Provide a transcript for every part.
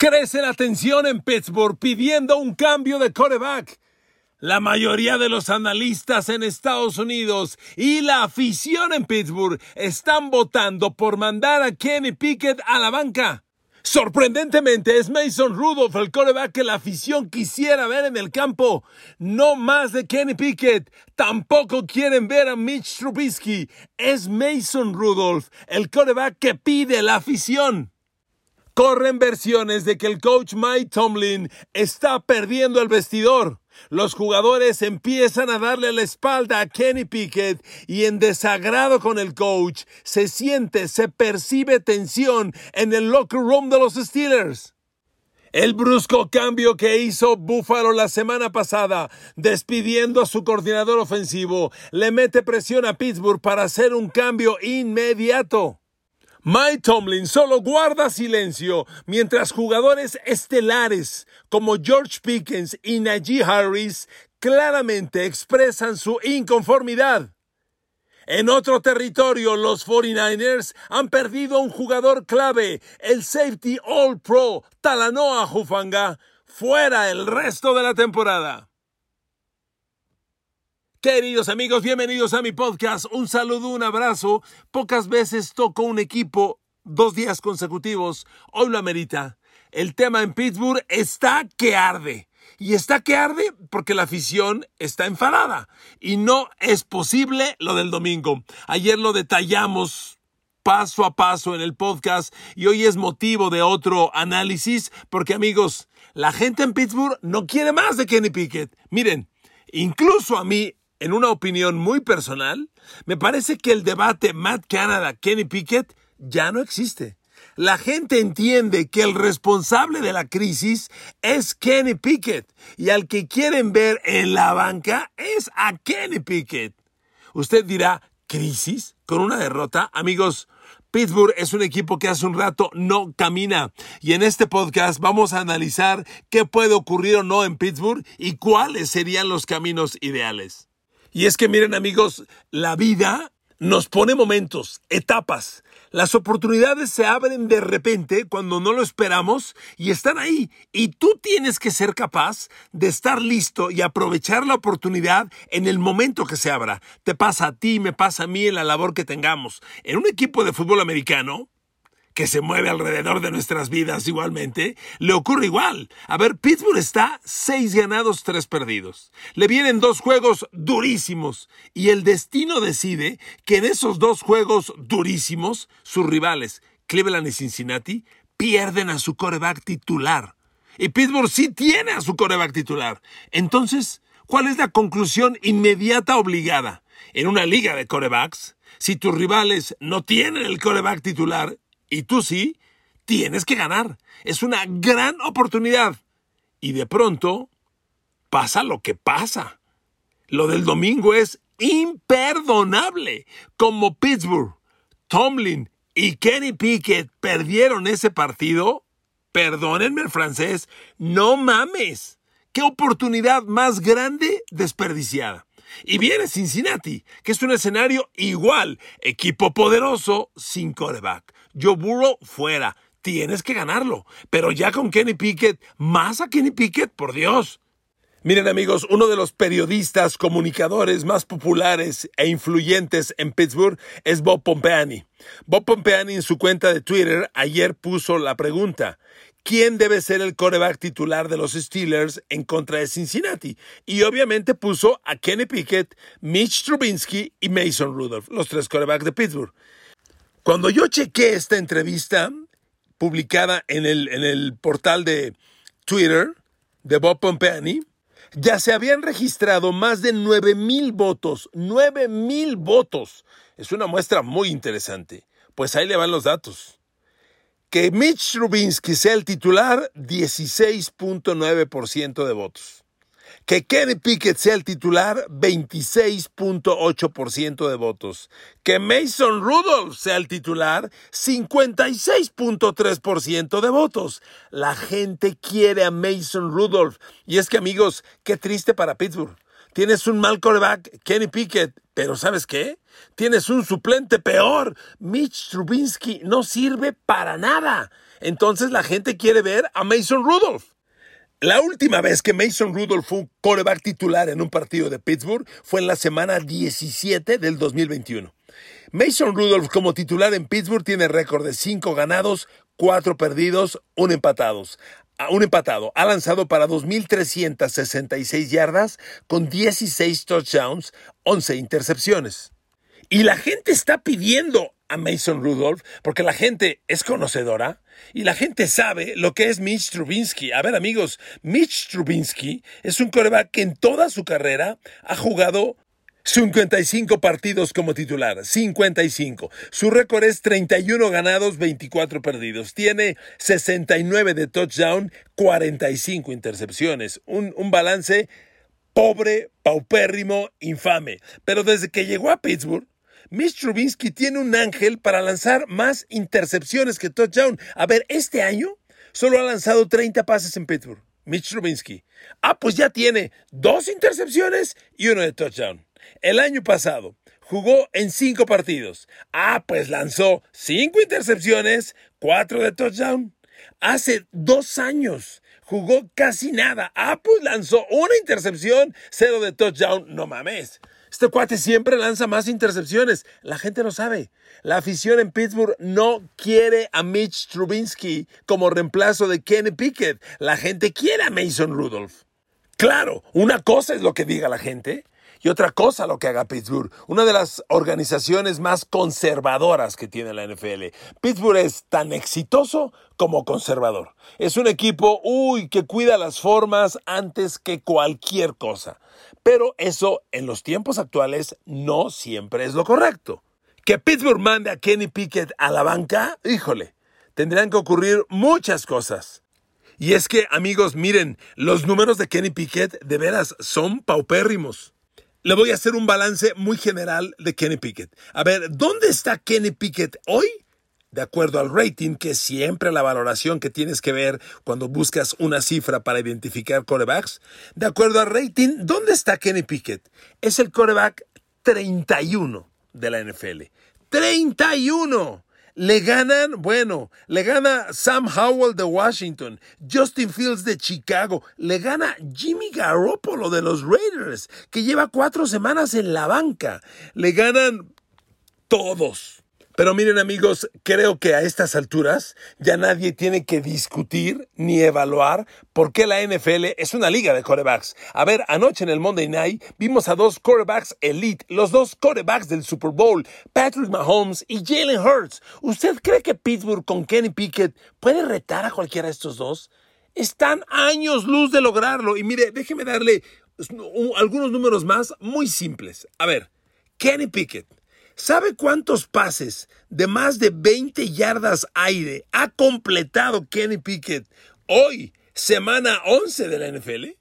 Crece la tensión en Pittsburgh pidiendo un cambio de coreback. La mayoría de los analistas en Estados Unidos y la afición en Pittsburgh están votando por mandar a Kenny Pickett a la banca. Sorprendentemente es Mason Rudolph el coreback que la afición quisiera ver en el campo. No más de Kenny Pickett. Tampoco quieren ver a Mitch Trubisky. Es Mason Rudolph el coreback que pide la afición. Corren versiones de que el coach Mike Tomlin está perdiendo el vestidor. Los jugadores empiezan a darle la espalda a Kenny Pickett y en desagrado con el coach se siente, se percibe tensión en el locker room de los Steelers. El brusco cambio que hizo Buffalo la semana pasada, despidiendo a su coordinador ofensivo, le mete presión a Pittsburgh para hacer un cambio inmediato. Mike Tomlin solo guarda silencio mientras jugadores estelares como George Pickens y Najee Harris claramente expresan su inconformidad. En otro territorio, los 49ers han perdido un jugador clave, el safety All Pro Talanoa Jufanga, fuera el resto de la temporada. Queridos amigos, bienvenidos a mi podcast. Un saludo, un abrazo. Pocas veces toco un equipo dos días consecutivos. Hoy lo amerita. El tema en Pittsburgh está que arde. Y está que arde porque la afición está enfadada. Y no es posible lo del domingo. Ayer lo detallamos paso a paso en el podcast y hoy es motivo de otro análisis porque amigos, la gente en Pittsburgh no quiere más de Kenny Pickett. Miren, incluso a mí en una opinión muy personal, me parece que el debate Matt Canada-Kenny Pickett ya no existe. La gente entiende que el responsable de la crisis es Kenny Pickett y al que quieren ver en la banca es a Kenny Pickett. Usted dirá, ¿crisis? ¿Con una derrota? Amigos, Pittsburgh es un equipo que hace un rato no camina y en este podcast vamos a analizar qué puede ocurrir o no en Pittsburgh y cuáles serían los caminos ideales. Y es que miren amigos, la vida nos pone momentos, etapas. Las oportunidades se abren de repente cuando no lo esperamos y están ahí. Y tú tienes que ser capaz de estar listo y aprovechar la oportunidad en el momento que se abra. Te pasa a ti, me pasa a mí en la labor que tengamos. En un equipo de fútbol americano, que se mueve alrededor de nuestras vidas igualmente, le ocurre igual. A ver, Pittsburgh está seis ganados, tres perdidos. Le vienen dos juegos durísimos y el destino decide que en esos dos juegos durísimos, sus rivales, Cleveland y Cincinnati, pierden a su coreback titular. Y Pittsburgh sí tiene a su coreback titular. Entonces, ¿cuál es la conclusión inmediata obligada? En una liga de corebacks, si tus rivales no tienen el coreback titular, y tú sí, tienes que ganar. Es una gran oportunidad. Y de pronto pasa lo que pasa. Lo del domingo es imperdonable. Como Pittsburgh, Tomlin y Kenny Pickett perdieron ese partido, perdónenme el francés, no mames. ¿Qué oportunidad más grande desperdiciada? Y viene Cincinnati, que es un escenario igual, equipo poderoso sin coreback. Joe Burrow fuera. Tienes que ganarlo. Pero ya con Kenny Pickett, más a Kenny Pickett, por Dios. Miren amigos, uno de los periodistas comunicadores más populares e influyentes en Pittsburgh es Bob Pompeani. Bob Pompeani en su cuenta de Twitter ayer puso la pregunta, ¿quién debe ser el coreback titular de los Steelers en contra de Cincinnati? Y obviamente puso a Kenny Pickett, Mitch Trubinsky y Mason Rudolph, los tres corebacks de Pittsburgh. Cuando yo chequé esta entrevista publicada en el, en el portal de Twitter de Bob Pompeani, ya se habían registrado más de 9 mil votos. 9 mil votos. Es una muestra muy interesante. Pues ahí le van los datos. Que Mitch Rubinsky sea el titular, 16.9% de votos. Que Kenny Pickett sea el titular, 26.8% de votos. Que Mason Rudolph sea el titular, 56.3% de votos. La gente quiere a Mason Rudolph. Y es que amigos, qué triste para Pittsburgh. Tienes un mal quarterback, Kenny Pickett, pero ¿sabes qué? Tienes un suplente peor. Mitch Trubinsky no sirve para nada. Entonces la gente quiere ver a Mason Rudolph. La última vez que Mason Rudolph fue coreback titular en un partido de Pittsburgh fue en la semana 17 del 2021. Mason Rudolph como titular en Pittsburgh tiene récord de 5 ganados, 4 perdidos, 1 empatados. Un empatado. Ha lanzado para 2.366 yardas con 16 touchdowns, 11 intercepciones. Y la gente está pidiendo a Mason Rudolph porque la gente es conocedora y la gente sabe lo que es Mitch Trubinsky. A ver, amigos, Mitch Trubinsky es un coreback que en toda su carrera ha jugado 55 partidos como titular, 55. Su récord es 31 ganados, 24 perdidos. Tiene 69 de touchdown, 45 intercepciones. Un, un balance pobre, paupérrimo, infame. Pero desde que llegó a Pittsburgh, Mitch Trubinsky tiene un ángel para lanzar más intercepciones que touchdown. A ver, este año solo ha lanzado 30 pases en Pittsburgh. Mitch Trubinsky. Ah, pues ya tiene dos intercepciones y uno de touchdown. El año pasado jugó en cinco partidos. Ah, pues lanzó cinco intercepciones, cuatro de touchdown. Hace dos años jugó casi nada. Ah, pues lanzó una intercepción, cero de touchdown. No mames. Este cuate siempre lanza más intercepciones. La gente lo sabe. La afición en Pittsburgh no quiere a Mitch Trubinsky como reemplazo de Kenny Pickett. La gente quiere a Mason Rudolph. Claro, una cosa es lo que diga la gente y otra cosa lo que haga Pittsburgh, una de las organizaciones más conservadoras que tiene la NFL. Pittsburgh es tan exitoso como conservador. Es un equipo, uy, que cuida las formas antes que cualquier cosa. Pero eso en los tiempos actuales no siempre es lo correcto. Que Pittsburgh mande a Kenny Pickett a la banca, híjole, tendrían que ocurrir muchas cosas. Y es que, amigos, miren, los números de Kenny Pickett de veras son paupérrimos. Le voy a hacer un balance muy general de Kenny Pickett. A ver, ¿dónde está Kenny Pickett hoy? De acuerdo al rating, que es siempre la valoración que tienes que ver cuando buscas una cifra para identificar corebacks. De acuerdo al rating, ¿dónde está Kenny Pickett? Es el coreback 31 de la NFL. 31 le ganan, bueno, le gana Sam Howell de Washington, Justin Fields de Chicago, le gana Jimmy Garoppolo de los Raiders, que lleva cuatro semanas en la banca, le ganan todos. Pero miren amigos, creo que a estas alturas ya nadie tiene que discutir ni evaluar por qué la NFL es una liga de corebacks. A ver, anoche en el Monday Night vimos a dos corebacks elite, los dos corebacks del Super Bowl, Patrick Mahomes y Jalen Hurts. ¿Usted cree que Pittsburgh con Kenny Pickett puede retar a cualquiera de estos dos? Están años luz de lograrlo. Y mire, déjeme darle algunos números más muy simples. A ver, Kenny Pickett ¿Sabe cuántos pases de más de 20 yardas aire ha completado Kenny Pickett hoy, semana 11 de la NFL?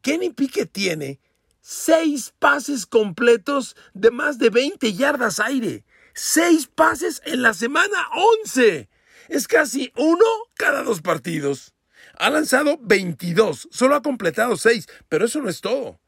Kenny Pickett tiene seis pases completos de más de 20 yardas aire. Seis pases en la semana 11. Es casi uno cada dos partidos. Ha lanzado 22, solo ha completado seis, pero eso no es todo.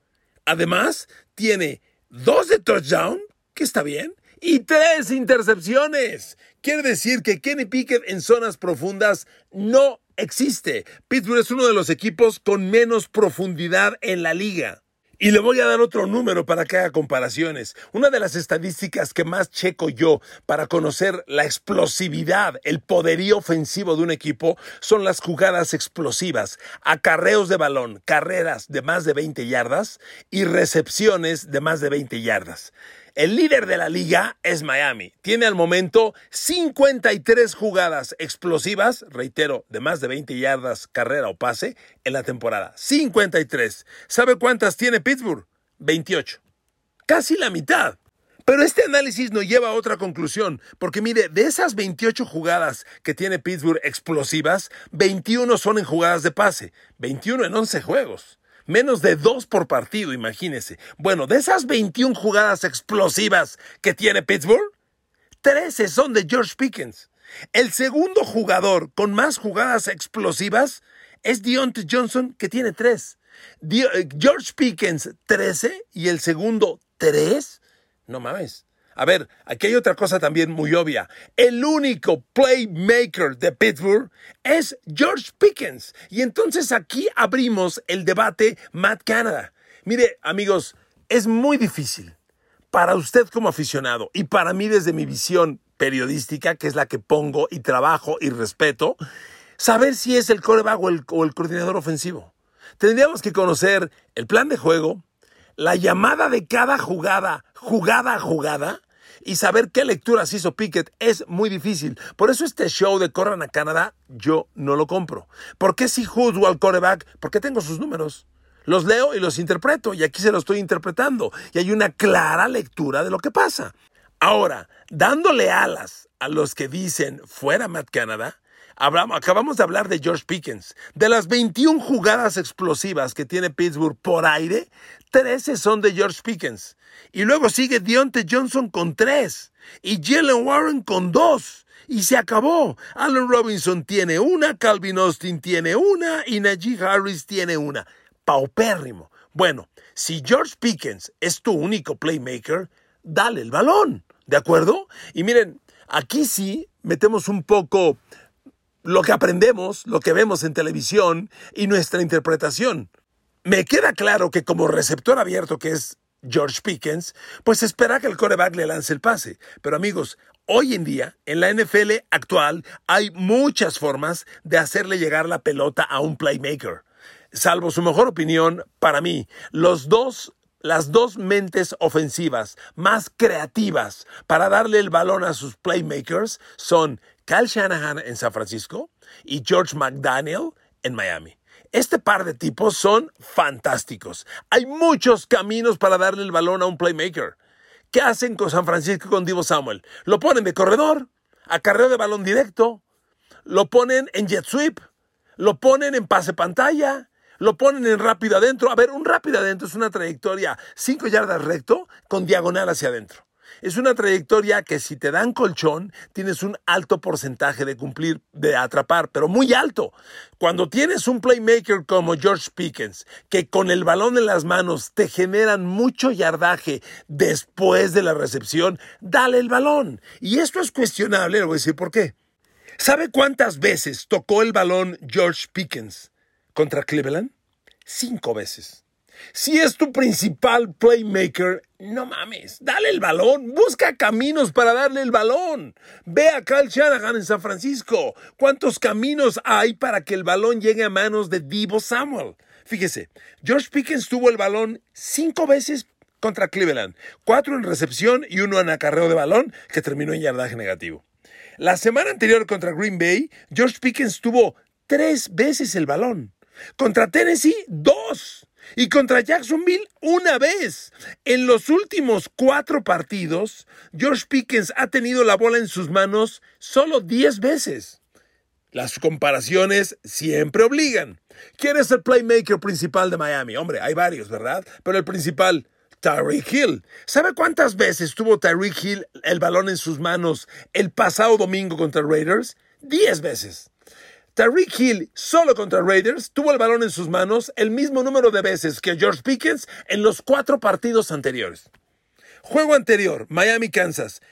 Además, tiene dos de touchdown, que está bien, y tres intercepciones. Quiere decir que Kenny Pickett en zonas profundas no existe. Pittsburgh es uno de los equipos con menos profundidad en la liga. Y le voy a dar otro número para que haga comparaciones. Una de las estadísticas que más checo yo para conocer la explosividad, el poderío ofensivo de un equipo son las jugadas explosivas, acarreos de balón, carreras de más de 20 yardas y recepciones de más de 20 yardas. El líder de la liga es Miami. Tiene al momento 53 jugadas explosivas, reitero, de más de 20 yardas, carrera o pase, en la temporada. 53. ¿Sabe cuántas tiene Pittsburgh? 28. Casi la mitad. Pero este análisis nos lleva a otra conclusión, porque mire, de esas 28 jugadas que tiene Pittsburgh explosivas, 21 son en jugadas de pase, 21 en 11 juegos. Menos de dos por partido, imagínese. Bueno, de esas 21 jugadas explosivas que tiene Pittsburgh, 13 son de George Pickens. El segundo jugador con más jugadas explosivas es Deontay Johnson, que tiene 3. Eh, George Pickens, 13, y el segundo, 3. No mames. A ver, aquí hay otra cosa también muy obvia. El único playmaker de Pittsburgh es George Pickens. Y entonces aquí abrimos el debate Matt Canada. Mire, amigos, es muy difícil para usted como aficionado y para mí desde mi visión periodística, que es la que pongo y trabajo y respeto, saber si es el coreback o el, o el coordinador ofensivo. Tendríamos que conocer el plan de juego, la llamada de cada jugada, jugada a jugada, y saber qué lecturas hizo Pickett es muy difícil. Por eso este show de Corran a Canadá yo no lo compro. ¿Por qué si juzgo al coreback? Porque tengo sus números. Los leo y los interpreto y aquí se los estoy interpretando y hay una clara lectura de lo que pasa. Ahora, dándole alas a los que dicen fuera Matt Canada, acabamos de hablar de George Pickens. De las 21 jugadas explosivas que tiene Pittsburgh por aire, 13 son de George Pickens. Y luego sigue Deontay Johnson con 3 y Jalen Warren con 2. Y se acabó. Allen Robinson tiene una, Calvin Austin tiene una y Najee Harris tiene una paupérrimo. Bueno, si George Pickens es tu único playmaker, dale el balón, ¿de acuerdo? Y miren, aquí sí metemos un poco lo que aprendemos, lo que vemos en televisión y nuestra interpretación. Me queda claro que como receptor abierto que es George Pickens, pues espera que el coreback le lance el pase. Pero amigos, hoy en día, en la NFL actual, hay muchas formas de hacerle llegar la pelota a un playmaker salvo su mejor opinión, para mí, los dos las dos mentes ofensivas más creativas para darle el balón a sus playmakers son Kyle Shanahan en San Francisco y George McDaniel en Miami. Este par de tipos son fantásticos. Hay muchos caminos para darle el balón a un playmaker. ¿Qué hacen con San Francisco con Divo Samuel? Lo ponen de corredor, acarreo de balón directo, lo ponen en jet sweep, lo ponen en pase pantalla, lo ponen en rápido adentro. A ver, un rápido adentro es una trayectoria 5 yardas recto con diagonal hacia adentro. Es una trayectoria que si te dan colchón, tienes un alto porcentaje de cumplir, de atrapar, pero muy alto. Cuando tienes un playmaker como George Pickens, que con el balón en las manos te generan mucho yardaje después de la recepción, dale el balón. Y esto es cuestionable, le voy a decir por qué. ¿Sabe cuántas veces tocó el balón George Pickens? contra Cleveland? Cinco veces. Si es tu principal playmaker, no mames, dale el balón, busca caminos para darle el balón. Ve a Kyle Shanahan en San Francisco. ¿Cuántos caminos hay para que el balón llegue a manos de Divo Samuel? Fíjese, George Pickens tuvo el balón cinco veces contra Cleveland, cuatro en recepción y uno en acarreo de balón que terminó en yardaje negativo. La semana anterior contra Green Bay, George Pickens tuvo tres veces el balón. Contra Tennessee, dos. Y contra Jacksonville, una vez. En los últimos cuatro partidos, George Pickens ha tenido la bola en sus manos solo diez veces. Las comparaciones siempre obligan. ¿Quién es el playmaker principal de Miami? Hombre, hay varios, ¿verdad? Pero el principal, Tyreek Hill. ¿Sabe cuántas veces tuvo Tyreek Hill el balón en sus manos el pasado domingo contra Raiders? Diez veces. Tariq Hill, solo contra Raiders, tuvo el balón en sus manos el mismo número de veces que George Pickens en los cuatro partidos anteriores. Juego anterior, Miami-Kansas.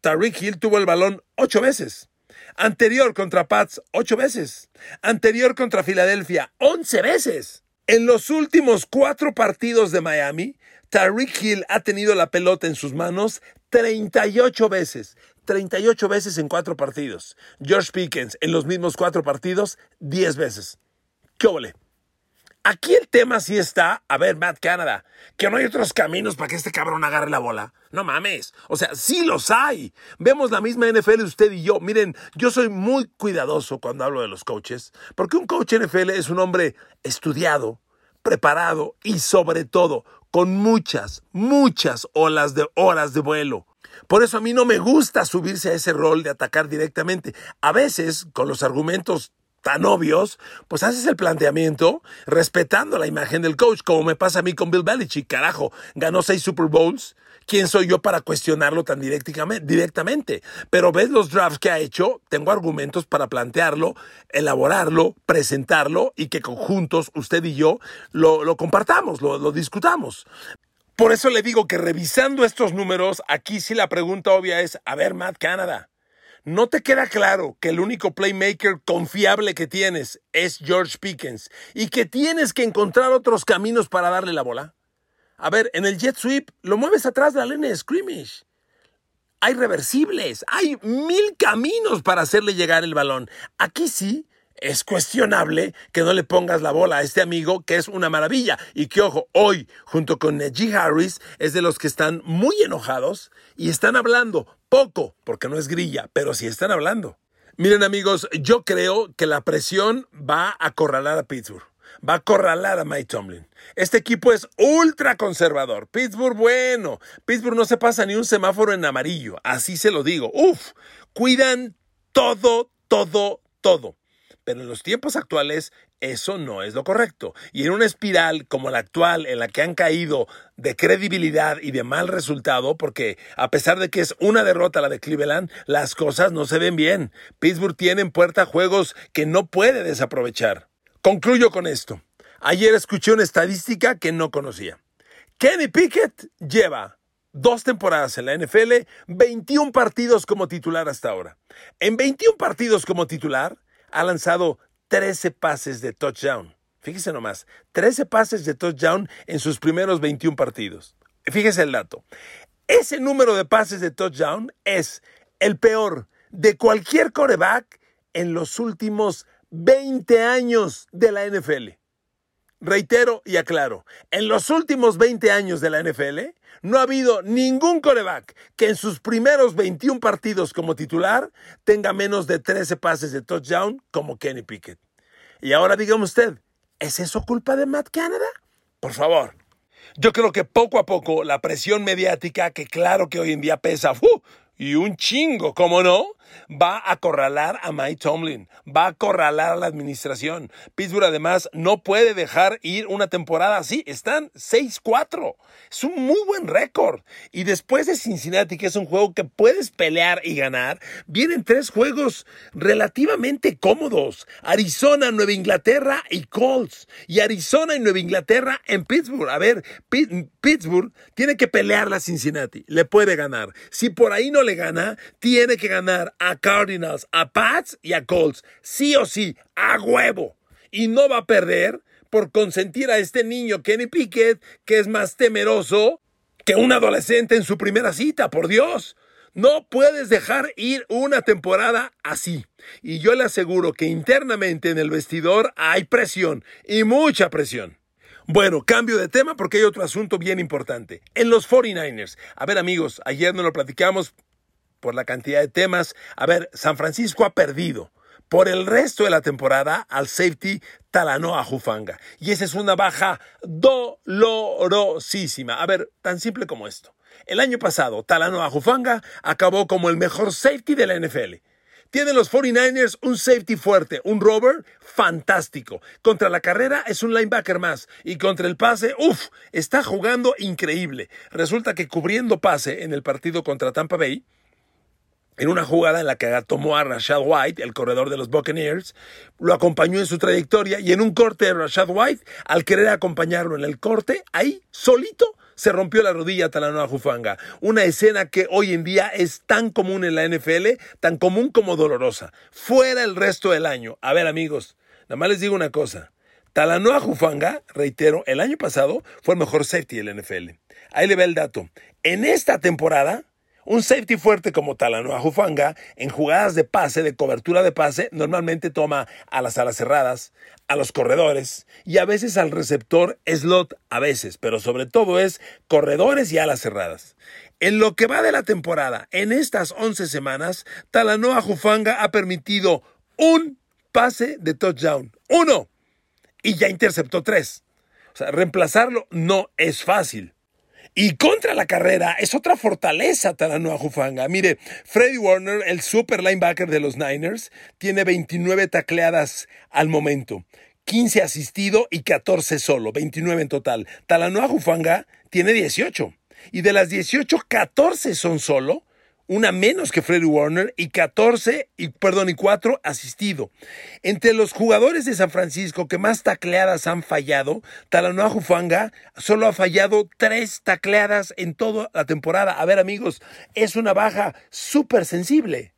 Tariq Hill tuvo el balón ocho veces. Anterior contra Pats, ocho veces. Anterior contra Filadelfia, once veces. En los últimos cuatro partidos de Miami, Tariq Hill ha tenido la pelota en sus manos 38 veces. 38 veces en cuatro partidos. George Pickens en los mismos cuatro partidos, 10 veces. ¿Qué ole? Aquí el tema sí está, a ver, Matt Canada, que no hay otros caminos para que este cabrón agarre la bola. No mames. O sea, sí los hay. Vemos la misma NFL usted y yo. Miren, yo soy muy cuidadoso cuando hablo de los coaches, porque un coach NFL es un hombre estudiado, preparado y sobre todo con muchas, muchas olas de horas de vuelo. Por eso a mí no me gusta subirse a ese rol de atacar directamente. A veces, con los argumentos tan obvios, pues haces el planteamiento respetando la imagen del coach, como me pasa a mí con Bill Belichick, carajo, ganó seis Super Bowls. ¿Quién soy yo para cuestionarlo tan directamente? Pero ves los drafts que ha hecho, tengo argumentos para plantearlo, elaborarlo, presentarlo y que conjuntos, usted y yo, lo, compartamos, lo discutamos. Por eso le digo que revisando estos números, aquí sí la pregunta obvia es, a ver, Matt Canada, ¿no te queda claro que el único playmaker confiable que tienes es George Pickens y que tienes que encontrar otros caminos para darle la bola? A ver, en el jet sweep lo mueves atrás de la línea de scrimmage. Hay reversibles, hay mil caminos para hacerle llegar el balón. Aquí sí es cuestionable que no le pongas la bola a este amigo, que es una maravilla. Y que, ojo, hoy, junto con Najee Harris, es de los que están muy enojados y están hablando poco, porque no es grilla, pero sí están hablando. Miren amigos, yo creo que la presión va a acorralar a Pittsburgh. Va a acorralar a Mike Tomlin. Este equipo es ultra conservador. Pittsburgh, bueno. Pittsburgh no se pasa ni un semáforo en amarillo. Así se lo digo. Uf, cuidan todo, todo, todo. Pero en los tiempos actuales eso no es lo correcto. Y en una espiral como la actual, en la que han caído de credibilidad y de mal resultado, porque a pesar de que es una derrota la de Cleveland, las cosas no se ven bien. Pittsburgh tiene en puerta juegos que no puede desaprovechar. Concluyo con esto. Ayer escuché una estadística que no conocía. Kenny Pickett lleva dos temporadas en la NFL, 21 partidos como titular hasta ahora. En 21 partidos como titular, ha lanzado 13 pases de touchdown. Fíjese nomás, 13 pases de touchdown en sus primeros 21 partidos. Fíjese el dato. Ese número de pases de touchdown es el peor de cualquier coreback en los últimos 20 años de la NFL. Reitero y aclaro, en los últimos 20 años de la NFL no ha habido ningún coreback que en sus primeros 21 partidos como titular tenga menos de 13 pases de touchdown como Kenny Pickett. Y ahora dígame usted, ¿es eso culpa de Matt Canada? Por favor. Yo creo que poco a poco la presión mediática, que claro que hoy en día pesa, y un chingo, ¿cómo no? Va a acorralar a Mike Tomlin, va a acorralar a la administración. Pittsburgh además no puede dejar ir una temporada así, están 6-4. Es un muy buen récord. Y después de Cincinnati, que es un juego que puedes pelear y ganar, vienen tres juegos relativamente cómodos. Arizona, Nueva Inglaterra y Colts. Y Arizona y Nueva Inglaterra en Pittsburgh. A ver, Pittsburgh tiene que pelear a Cincinnati, le puede ganar. Si por ahí no le gana, tiene que ganar a Cardinals, a Pats y a Colts. Sí o sí, a huevo. Y no va a perder por consentir a este niño Kenny Pickett, que es más temeroso que un adolescente en su primera cita, por Dios. No puedes dejar ir una temporada así. Y yo le aseguro que internamente en el vestidor hay presión y mucha presión. Bueno, cambio de tema porque hay otro asunto bien importante. En los 49ers. A ver amigos, ayer no lo platicamos, por la cantidad de temas. A ver, San Francisco ha perdido por el resto de la temporada al safety Talanoa Jufanga. Y esa es una baja dolorosísima. A ver, tan simple como esto. El año pasado, Talanoa Jufanga acabó como el mejor safety de la NFL. Tienen los 49ers un safety fuerte, un rover fantástico. Contra la carrera es un linebacker más. Y contra el pase, uff, está jugando increíble. Resulta que cubriendo pase en el partido contra Tampa Bay, en una jugada en la que tomó a Rashad White, el corredor de los Buccaneers, lo acompañó en su trayectoria y en un corte de Rashad White, al querer acompañarlo en el corte, ahí solito se rompió la rodilla Talanoa Jufanga. Una escena que hoy en día es tan común en la NFL, tan común como dolorosa. Fuera el resto del año. A ver amigos, nada más les digo una cosa. Talanoa Jufanga, reitero, el año pasado fue el mejor safety del NFL. Ahí le ve el dato. En esta temporada un safety fuerte como Talanoa Jufanga, en jugadas de pase, de cobertura de pase, normalmente toma a las alas cerradas, a los corredores y a veces al receptor slot, a veces, pero sobre todo es corredores y alas cerradas. En lo que va de la temporada, en estas 11 semanas, Talanoa Jufanga ha permitido un pase de touchdown. Uno. Y ya interceptó tres. O sea, reemplazarlo no es fácil. Y contra la carrera es otra fortaleza Talanoa Jufanga. Mire, Freddy Warner, el super linebacker de los Niners, tiene 29 tacleadas al momento. 15 asistido y 14 solo, 29 en total. Talanoa Jufanga tiene 18. Y de las 18, 14 son solo. Una menos que Freddie Warner y 14 y perdón y 4 asistido. Entre los jugadores de San Francisco que más tacleadas han fallado, Talanoa Jufanga solo ha fallado tres tacleadas en toda la temporada. A ver amigos, es una baja súper sensible.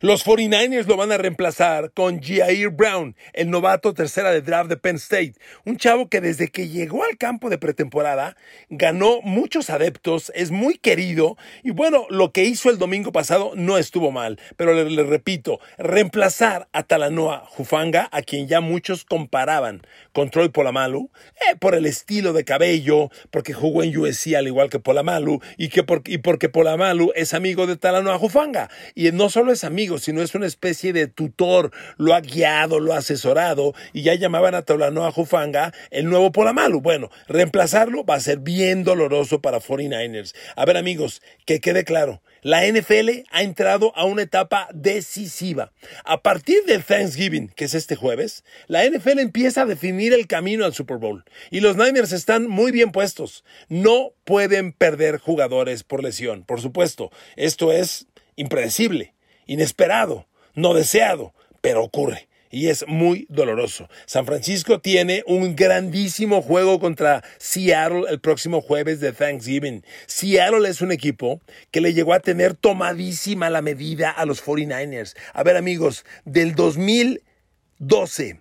Los 49ers lo van a reemplazar con Jair Brown, el novato tercera de draft de Penn State, un chavo que desde que llegó al campo de pretemporada ganó muchos adeptos, es muy querido y bueno, lo que hizo el domingo pasado no estuvo mal, pero le, repito, reemplazar a Talanoa Jufanga, a quien ya muchos comparaban con Troy Polamalu, eh, por el estilo de cabello, porque jugó en USC al igual que Polamalu y, que y porque Polamalu es amigo de Talanoa Jufanga y no solo es amigo, sino es una especie de tutor, lo ha guiado, lo ha asesorado, y ya llamaban a Taulanoa Jufanga el nuevo Polamalu. Bueno, reemplazarlo va a ser bien doloroso para 49ers. A ver amigos, que quede claro, la NFL ha entrado a una etapa decisiva. A partir del Thanksgiving, que es este jueves, la NFL empieza a definir el camino al Super Bowl. Y los Niners están muy bien puestos. No pueden perder jugadores por lesión. Por supuesto, esto es impredecible inesperado, no deseado, pero ocurre. Y es muy doloroso. San Francisco tiene un grandísimo juego contra Seattle el próximo jueves de Thanksgiving. Seattle es un equipo que le llegó a tener tomadísima la medida a los 49ers. A ver amigos, del 2012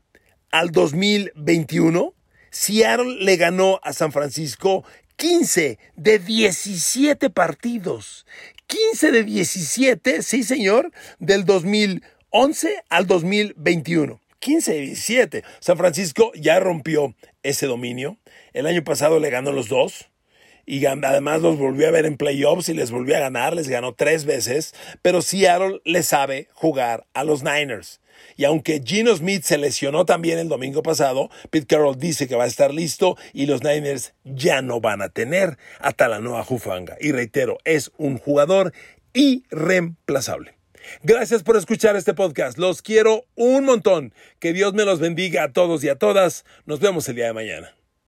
al 2021, Seattle le ganó a San Francisco 15 de 17 partidos. 15 de 17, sí señor, del 2011 al 2021. 15 de 17. San Francisco ya rompió ese dominio. El año pasado le ganó los dos. Y además los volvió a ver en playoffs y les volvió a ganar, les ganó tres veces, pero Seattle le sabe jugar a los Niners. Y aunque Gino Smith se lesionó también el domingo pasado, Pete Carroll dice que va a estar listo y los Niners ya no van a tener a Talanoa Jufanga. Y reitero, es un jugador irreemplazable. Gracias por escuchar este podcast. Los quiero un montón. Que Dios me los bendiga a todos y a todas. Nos vemos el día de mañana.